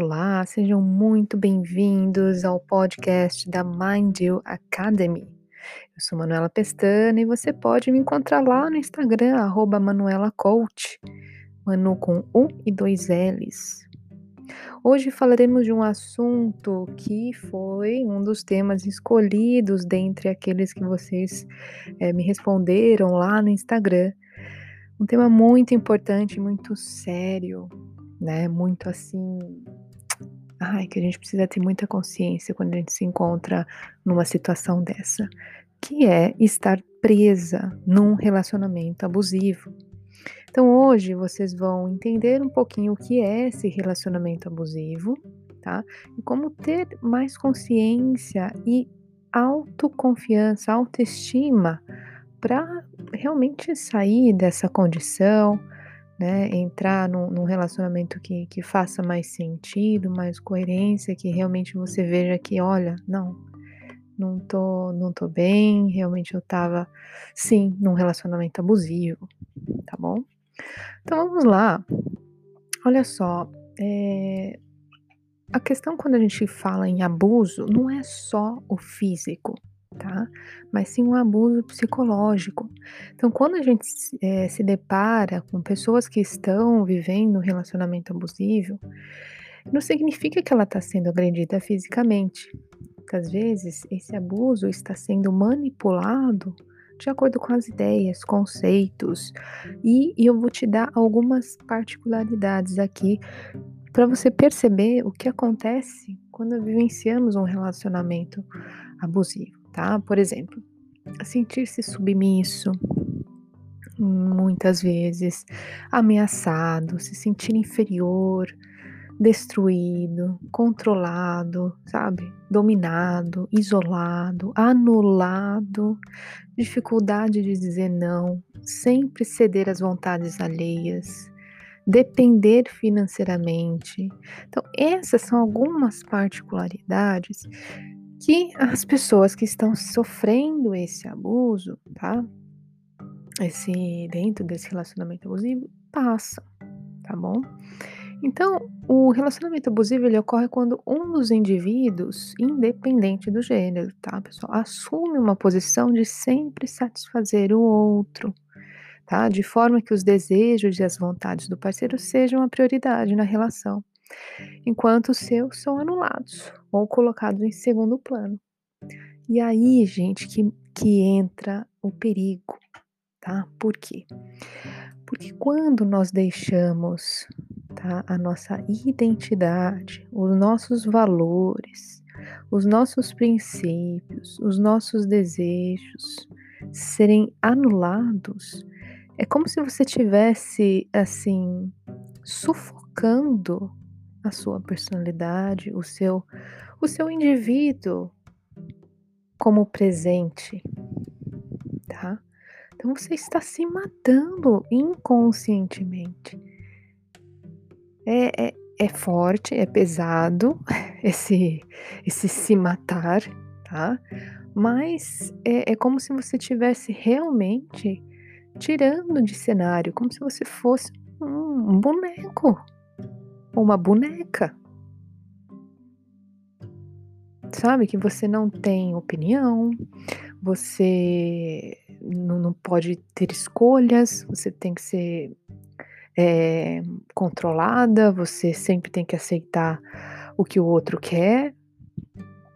Olá, sejam muito bem-vindos ao podcast da Mind You Academy. Eu sou Manuela Pestana e você pode me encontrar lá no Instagram, arroba Manuela Coach, Manu com U e dois L's. Hoje falaremos de um assunto que foi um dos temas escolhidos dentre aqueles que vocês é, me responderam lá no Instagram. Um tema muito importante, muito sério, né? Muito assim. Ai, que a gente precisa ter muita consciência quando a gente se encontra numa situação dessa, que é estar presa num relacionamento abusivo. Então hoje vocês vão entender um pouquinho o que é esse relacionamento abusivo, tá? E como ter mais consciência e autoconfiança, autoestima para realmente sair dessa condição, né? Entrar num, num relacionamento que, que faça mais sentido, mais coerência, que realmente você veja que, olha, não, não tô, não tô bem, realmente eu tava, sim, num relacionamento abusivo, tá bom? Então vamos lá. Olha só, é, a questão quando a gente fala em abuso não é só o físico, tá? Mas sim um abuso psicológico. Então, quando a gente é, se depara com pessoas que estão vivendo um relacionamento abusivo, não significa que ela está sendo agredida fisicamente. Às vezes, esse abuso está sendo manipulado de acordo com as ideias, conceitos, e, e eu vou te dar algumas particularidades aqui para você perceber o que acontece quando vivenciamos um relacionamento abusivo tá? Por exemplo, sentir-se submisso, muitas vezes, ameaçado, se sentir inferior, destruído, controlado, sabe? Dominado, isolado, anulado, dificuldade de dizer não, sempre ceder às vontades alheias, depender financeiramente. Então, essas são algumas particularidades que as pessoas que estão sofrendo esse abuso, tá? Esse dentro desse relacionamento abusivo passam, tá bom? Então, o relacionamento abusivo ele ocorre quando um dos indivíduos, independente do gênero, tá, pessoal, assume uma posição de sempre satisfazer o outro, tá? De forma que os desejos e as vontades do parceiro sejam a prioridade na relação enquanto os seus são anulados ou colocados em segundo plano. E aí, gente, que, que entra o perigo, tá? Por quê? Porque quando nós deixamos tá, a nossa identidade, os nossos valores, os nossos princípios, os nossos desejos serem anulados, é como se você tivesse assim sufocando a sua personalidade, o seu o seu indivíduo como presente, tá? Então você está se matando inconscientemente. É, é, é forte, é pesado esse esse se matar, tá? Mas é, é como se você tivesse realmente tirando de cenário, como se você fosse um, um boneco, uma boneca. Sabe que você não tem opinião, você não, pode ter escolhas, você tem que ser é, controlada, você sempre tem que aceitar o que o outro quer.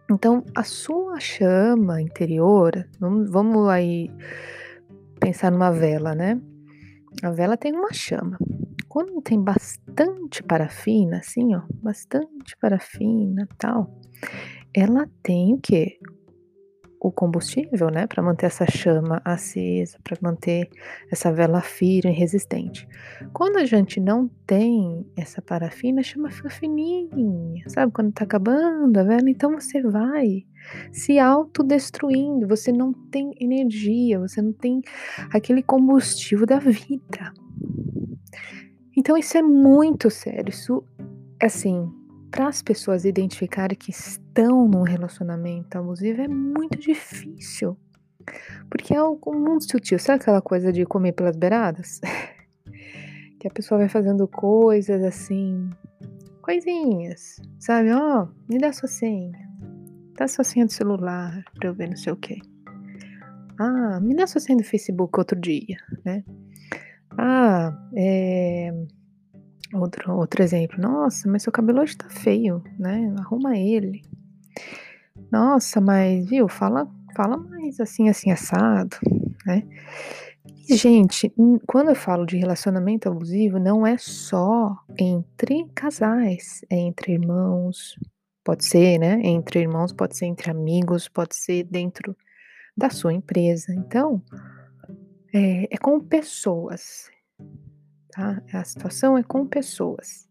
Então, a sua chama interior, vamos aí pensar numa vela, né? A vela tem uma chama. Quando tem bastante parafina, assim, ó, bastante parafina tal, ela tem o quê? O combustível, né, para manter essa chama acesa, para manter essa vela firme e resistente. Quando a gente não tem essa parafina, a chama fica fininha, sabe? Quando tá acabando a vela, então você vai se autodestruindo, você não tem energia, você não tem aquele combustível da vida. Então isso é muito sério. Isso, assim, para as pessoas identificarem que estão num relacionamento abusivo é muito difícil. Porque é algo muito sutil. Sabe aquela coisa de comer pelas beiradas? que a pessoa vai fazendo coisas assim, Coisinhas, sabe? Ó, oh, me dá sua senha. Dá sua senha do celular pra eu ver não sei o quê. Ah, me dá sua senha do Facebook outro dia, né? Ah, é... Outro, outro exemplo. Nossa, mas seu cabelo hoje tá feio, né? Arruma ele. Nossa, mas viu? Fala, fala mais assim, assim, assado, né? E, gente, quando eu falo de relacionamento abusivo, não é só entre casais, é entre irmãos, pode ser, né? Entre irmãos, pode ser entre amigos, pode ser dentro da sua empresa. Então, é, é com pessoas, tá? A situação é com pessoas.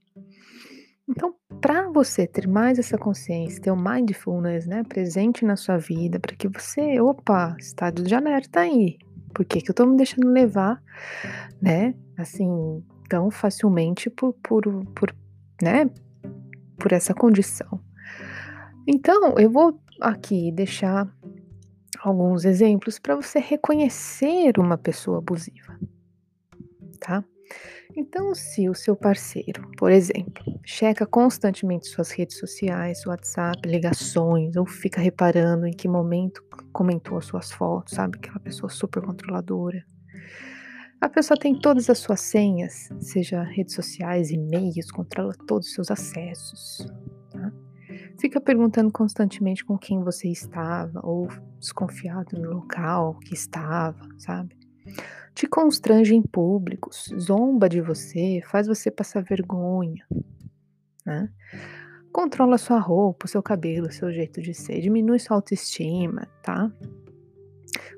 Então, para você ter mais essa consciência, ter o mindfulness, né, presente na sua vida, para que você, opa, estado de alerta aí. Por que, que eu tô me deixando levar, né, assim, tão facilmente por, por, por, né, por essa condição? Então, eu vou aqui deixar alguns exemplos para você reconhecer uma pessoa abusiva, tá? Então, se o seu parceiro, por exemplo, checa constantemente suas redes sociais, WhatsApp, ligações, ou fica reparando em que momento comentou as suas fotos, sabe? Aquela pessoa super controladora. A pessoa tem todas as suas senhas, seja redes sociais, e-mails, controla todos os seus acessos. Fica perguntando constantemente com quem você estava, ou desconfiado no local que estava, sabe? te constrange em públicos, zomba de você, faz você passar vergonha, né? Controla sua roupa, seu cabelo, seu jeito de ser, diminui sua autoestima, tá?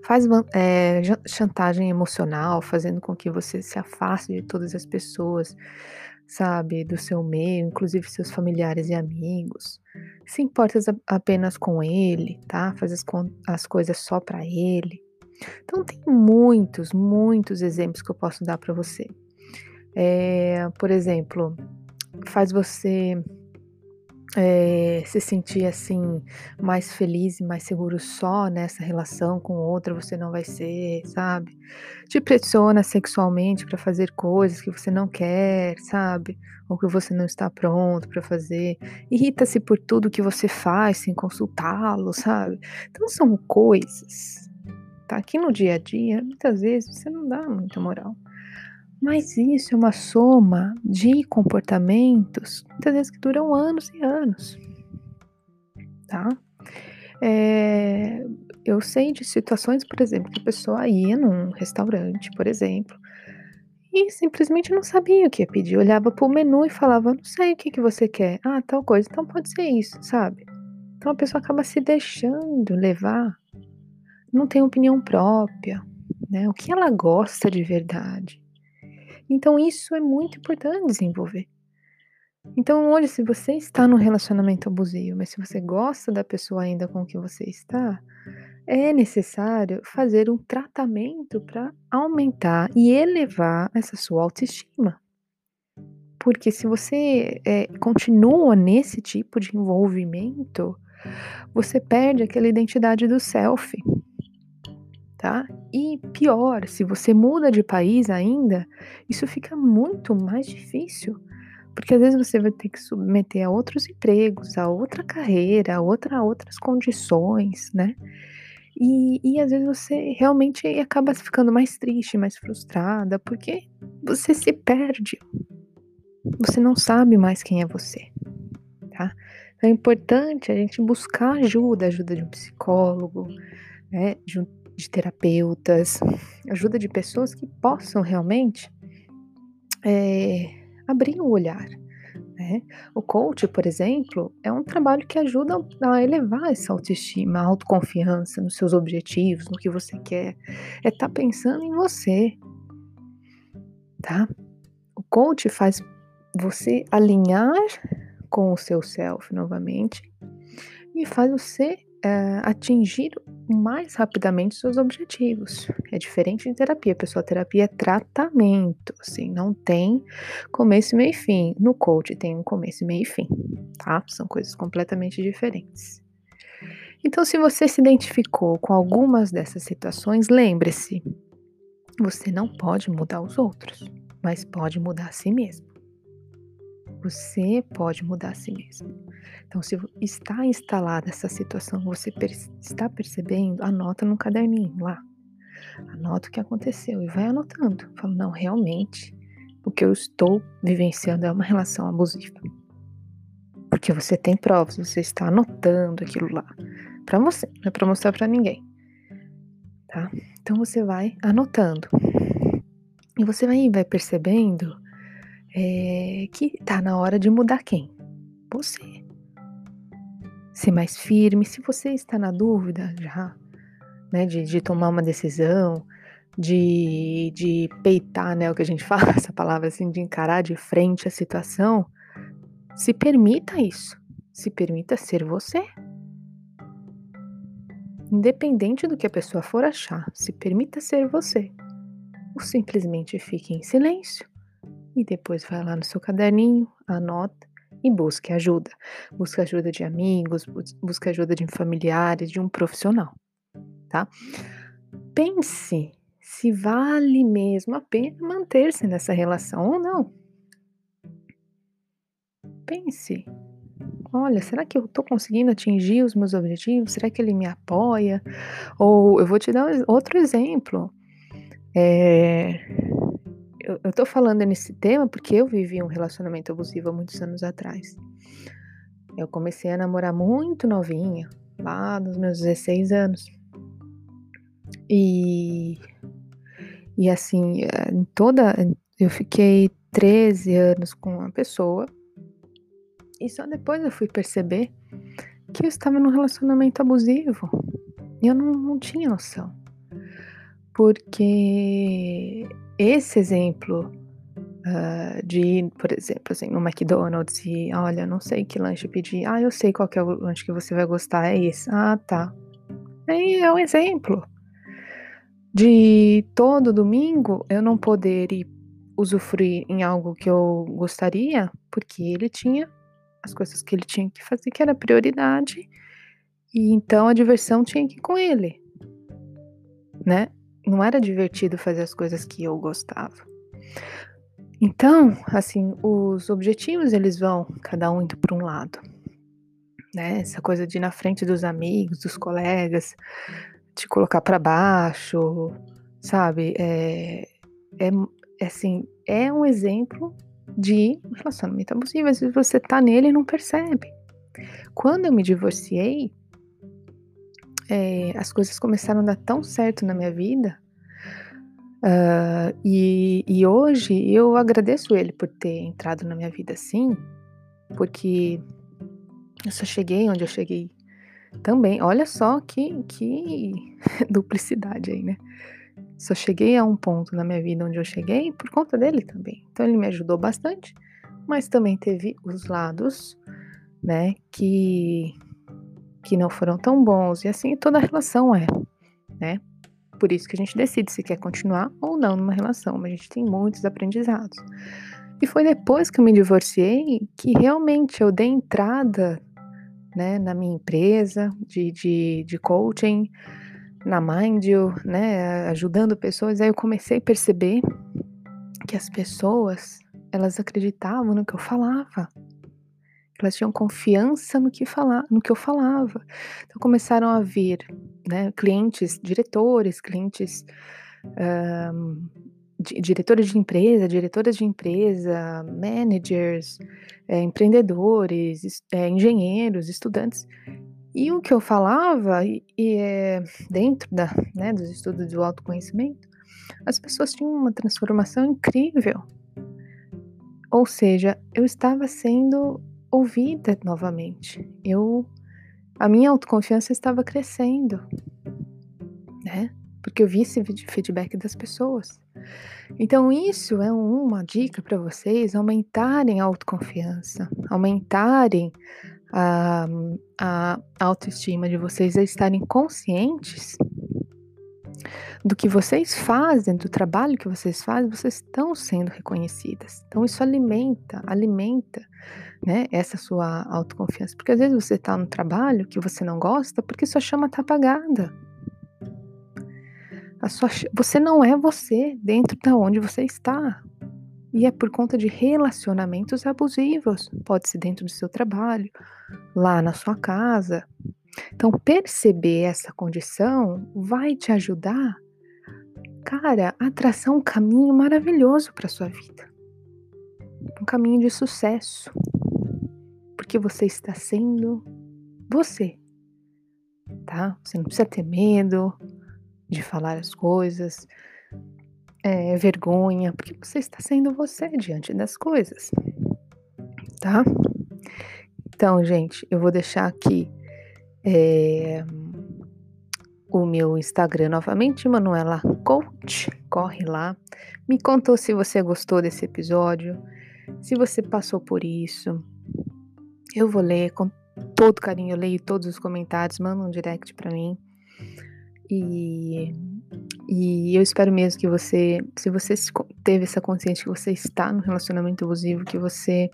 Faz é, chantagem emocional, fazendo com que você se afaste de todas as pessoas, sabe, do seu meio, inclusive seus familiares e amigos. Se importa apenas com ele, tá? Faz as, as coisas só para ele. Então, tem muitos, muitos exemplos que eu posso dar para você. É, por exemplo, faz você é, se sentir assim mais feliz e mais seguro só nessa relação com outra você não vai ser, sabe? Te pressiona sexualmente para fazer coisas que você não quer, sabe? Ou que você não está pronto para fazer. Irrita-se por tudo que você faz sem consultá-lo, sabe? Então são coisas tá? Aqui no dia a dia, muitas vezes você não dá muita moral. Mas isso é uma soma de comportamentos, muitas vezes que duram anos e anos, tá? É, eu sei de situações, por exemplo, que a pessoa ia num restaurante, por exemplo, e simplesmente não sabia o que ia pedir. Olhava para o menu e falava: Não sei o que, que você quer. Ah, tal coisa. Então pode ser isso, sabe? Então a pessoa acaba se deixando levar não tem opinião própria, né? O que ela gosta de verdade. Então isso é muito importante desenvolver. Então hoje, se você está num relacionamento abusivo, mas se você gosta da pessoa ainda com que você está, é necessário fazer um tratamento para aumentar e elevar essa sua autoestima. Porque se você é, continua nesse tipo de envolvimento, você perde aquela identidade do self tá? E pior, se você muda de país ainda, isso fica muito mais difícil, porque às vezes você vai ter que submeter a outros empregos, a outra carreira, a outra, outras condições, né? E, e às vezes você realmente acaba ficando mais triste, mais frustrada, porque você se perde. Você não sabe mais quem é você, tá? Então é importante a gente buscar ajuda, ajuda de um psicólogo, né? De um de terapeutas, ajuda de pessoas que possam realmente é, abrir o olhar. Né? O coach, por exemplo, é um trabalho que ajuda a elevar essa autoestima, a autoconfiança nos seus objetivos, no que você quer. É estar tá pensando em você, tá? O coach faz você alinhar com o seu self novamente e faz você é, atingir mais rapidamente seus objetivos. É diferente de terapia. Pessoal, terapia é tratamento, assim, não tem começo, meio e fim. No coach tem um começo, meio e fim, tá? São coisas completamente diferentes. Então, se você se identificou com algumas dessas situações, lembre-se, você não pode mudar os outros, mas pode mudar a si mesmo. Você pode mudar a si mesmo. Então, se está instalada essa situação, você está percebendo, anota no caderninho lá. Anota o que aconteceu e vai anotando. Fala, não, realmente, o que eu estou vivenciando é uma relação abusiva. Porque você tem provas, você está anotando aquilo lá para você, não é para mostrar para ninguém. Tá? Então você vai anotando. E você vai, vai percebendo é, que tá na hora de mudar quem? Você. Ser mais firme. Se você está na dúvida já, né, de, de tomar uma decisão, de, de peitar, né, o que a gente fala, essa palavra assim, de encarar de frente a situação, se permita isso. Se permita ser você. Independente do que a pessoa for achar, se permita ser você. Ou simplesmente fique em silêncio e depois vai lá no seu caderninho, anota e busque ajuda. Busque ajuda de amigos, busque ajuda de familiares, de um profissional, tá? Pense se vale mesmo a pena manter-se nessa relação ou não. Pense. Olha, será que eu estou conseguindo atingir os meus objetivos? Será que ele me apoia? Ou eu vou te dar outro exemplo. É, eu, eu tô falando nesse tema porque eu vivi um relacionamento abusivo há muitos anos atrás. Eu comecei a namorar muito novinha, lá nos meus 16 anos. E, e assim, em toda. Eu fiquei 13 anos com uma pessoa e só depois eu fui perceber que eu estava num relacionamento abusivo. E eu não, não tinha noção. Porque esse exemplo uh, de ir, por exemplo, assim, no McDonald's e, olha, não sei que lanche pedir. Ah, eu sei qual é o lanche que você vai gostar, é esse. Ah, tá. Aí é um exemplo. De todo domingo eu não poder ir usufruir em algo que eu gostaria, porque ele tinha as coisas que ele tinha que fazer, que era prioridade, e então a diversão tinha que ir com ele, né? Não era divertido fazer as coisas que eu gostava. Então, assim, os objetivos eles vão cada um indo para um lado, né? Essa coisa de ir na frente dos amigos, dos colegas, te colocar para baixo, sabe? É, é, é, assim, é um exemplo de relacionamento abusivo. Às vezes você tá nele e não percebe. Quando eu me divorciei, é, as coisas começaram a dar tão certo na minha vida. Uh, e, e hoje eu agradeço ele por ter entrado na minha vida assim, porque eu só cheguei onde eu cheguei também. Olha só que, que duplicidade aí, né? Só cheguei a um ponto na minha vida onde eu cheguei por conta dele também. Então ele me ajudou bastante, mas também teve os lados, né, que que não foram tão bons, e assim toda relação é, né? Por isso que a gente decide se quer continuar ou não numa relação, mas a gente tem muitos aprendizados. E foi depois que eu me divorciei que realmente eu dei entrada né, na minha empresa de, de, de coaching, na Mindio, né, ajudando pessoas. Aí eu comecei a perceber que as pessoas, elas acreditavam no que eu falava. Elas tinham confiança no que, falar, no que eu falava. Então começaram a vir né, clientes, diretores, clientes, um, di diretores de empresa, diretoras de empresa, managers, é, empreendedores, é, engenheiros, estudantes. E o que eu falava, e, e é, dentro da, né, dos estudos do autoconhecimento, as pessoas tinham uma transformação incrível. Ou seja, eu estava sendo ouvida novamente. Eu a minha autoconfiança estava crescendo, né? Porque eu vi esse feedback das pessoas. Então, isso é uma dica para vocês aumentarem a autoconfiança, aumentarem a, a autoestima de vocês, a estarem conscientes do que vocês fazem, do trabalho que vocês fazem, vocês estão sendo reconhecidas. Então, isso alimenta, alimenta né, essa sua autoconfiança. Porque às vezes você está no trabalho que você não gosta porque sua chama está apagada. A sua, você não é você dentro de onde você está. E é por conta de relacionamentos abusivos. Pode ser dentro do seu trabalho, lá na sua casa. Então, perceber essa condição vai te ajudar, cara, a traçar um caminho maravilhoso para sua vida. Um caminho de sucesso. Porque você está sendo você. Tá? Você não precisa ter medo de falar as coisas, é, vergonha, porque você está sendo você diante das coisas, tá? Então, gente, eu vou deixar aqui é, o meu Instagram novamente, Manuela Coach. Corre lá, me contou se você gostou desse episódio, se você passou por isso. Eu vou ler com todo carinho, eu leio todos os comentários, manda um direct para mim. E, e eu espero mesmo que você, se você teve essa consciência que você está no relacionamento abusivo, que você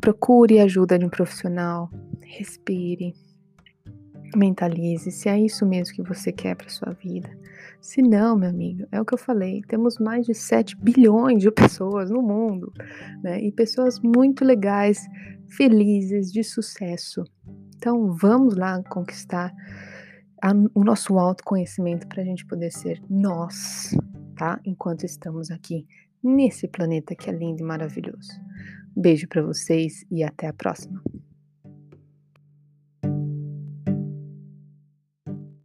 procure ajuda de um profissional, respire, mentalize se é isso mesmo que você quer para sua vida. Se não, meu amigo, é o que eu falei, temos mais de 7 bilhões de pessoas no mundo, né? E pessoas muito legais, felizes, de sucesso. Então, vamos lá conquistar a, o nosso autoconhecimento para a gente poder ser nós, tá? Enquanto estamos aqui nesse planeta que é lindo e maravilhoso. Beijo para vocês e até a próxima.